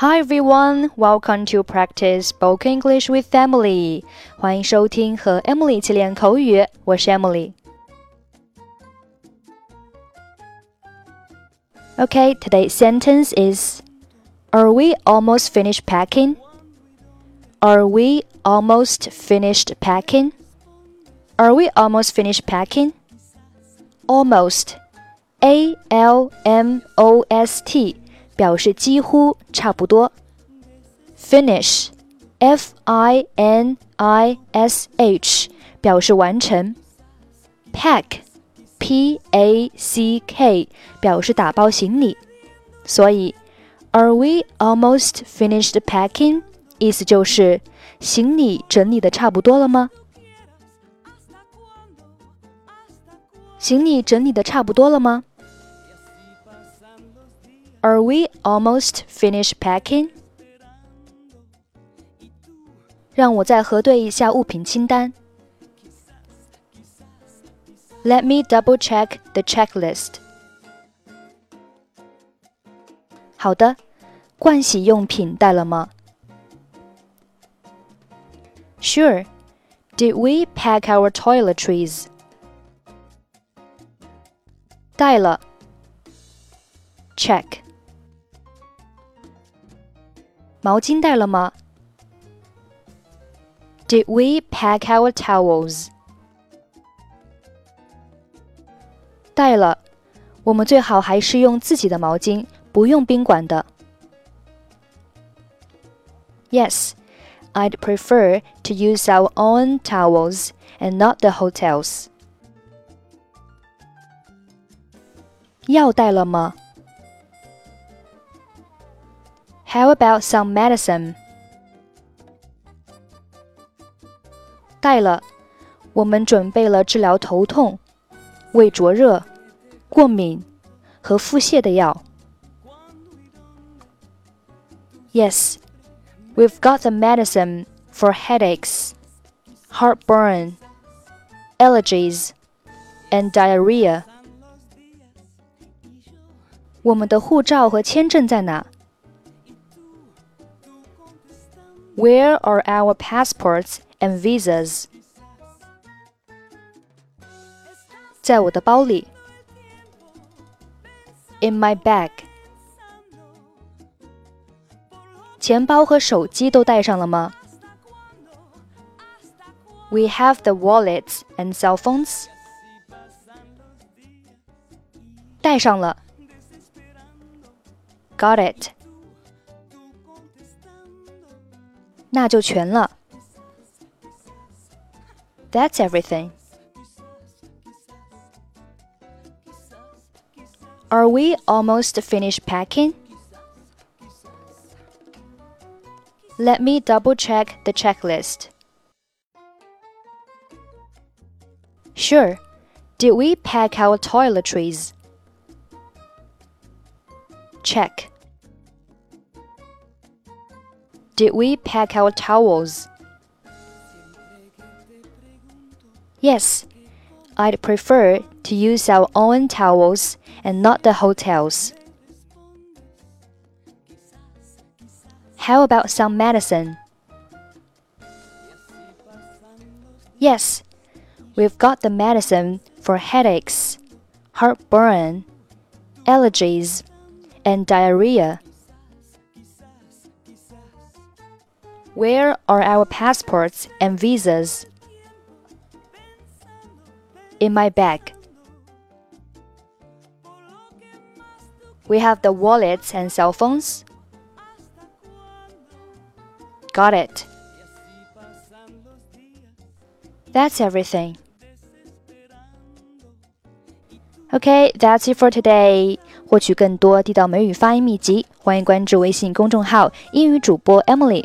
Hi everyone, welcome to practice spoken English with Emily. 欢迎收听和 Emily 一起练口语，我是 Emily。Okay, today's sentence is Are we almost finished packing? Are we almost finished packing? Are we almost finished packing? Almost, A L M O S T 表示几乎、差不多。Finish, F I N I S H 表示完成。Pack, P A C K 表示打包行李。所以，Are we almost finished packing？意思就是行李整理的差不多了吗？行李整理的差不多了吗 ？are we almost finished packing? 让我再核对一下物品清单。Let me double check the checklist. 好的，盥洗用品带了吗？Sure. Did we pack our toiletries? 带了。Check. 毛巾带了吗？Did we pack our towels？带了，我们最好还是用自己的毛巾，不用宾馆的。Yes, I'd prefer to use our own towels and not the hotels. 药带了吗 ？How about some medicine? 带了，我们准备了治疗头痛、胃灼热、过敏和腹泻的药。Yes, we've got the medicine for headaches, heartburn, allergies, and diarrhea. 我们的护照和签证在哪 ？Where are our passports and visas? 在我的包里。In my bag. 钱包和手机都带上了吗？We have the wallets and cell phones. 带上了。Got it. 那就全了。That's everything. Are we almost finished packing? Let me double check the checklist. Sure. Did we pack our toiletries? Check. Did we pack our towels? Yes, I'd prefer to use our own towels and not the hotels. How about some medicine? Yes, we've got the medicine for headaches, heartburn, allergies, and diarrhea. Where are our passports and visas? In my bag. We have the wallets and cell phones. Got it. That's everything. Okay, that's it for today. 获取更多地道美语发音秘籍，欢迎关注微信公众号“英语主播 Emily”。